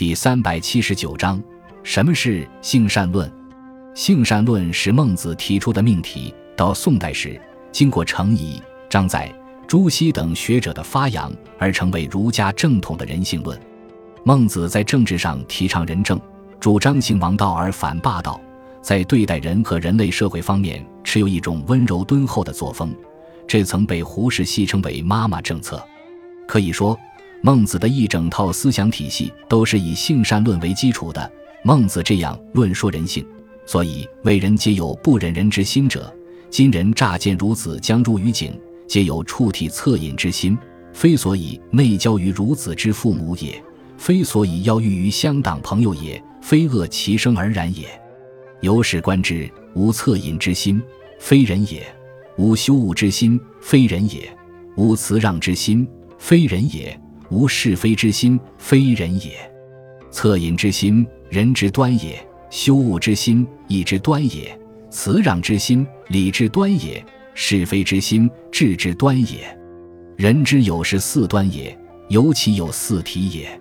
第三百七十九章：什么是性善论？性善论是孟子提出的命题，到宋代时，经过程颐、张载、朱熹等学者的发扬，而成为儒家正统的人性论。孟子在政治上提倡仁政，主张行王道而反霸道，在对待人和人类社会方面持有一种温柔敦厚的作风，这曾被胡适戏称为“妈妈政策”。可以说，孟子的一整套思想体系都是以性善论为基础的。孟子这样论说人性，所以为人皆有不忍人之心者。今人乍见孺子将入于井，皆有触体恻隐之心，非所以内交于孺子之父母也，非所以邀遇于乡党朋友也，非恶其生而然也。由是观之，无恻隐之心，非人也；无羞恶之心，非人也；无辞让之心。非人也，无是非之心；非人也，恻隐之心，人之端也；羞恶之心，义之端也；辞让之心，礼之端也；是非之心，智之端也。人之有是四端也，尤其有四体也。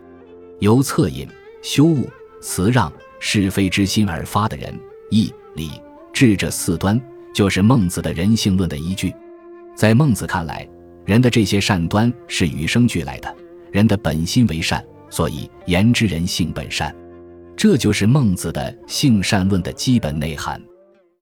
由恻隐、羞恶、辞让、是非之心而发的人，义、礼、智这四端，就是孟子的人性论的依据。在孟子看来，人的这些善端是与生俱来的，人的本心为善，所以言之人性本善，这就是孟子的性善论的基本内涵。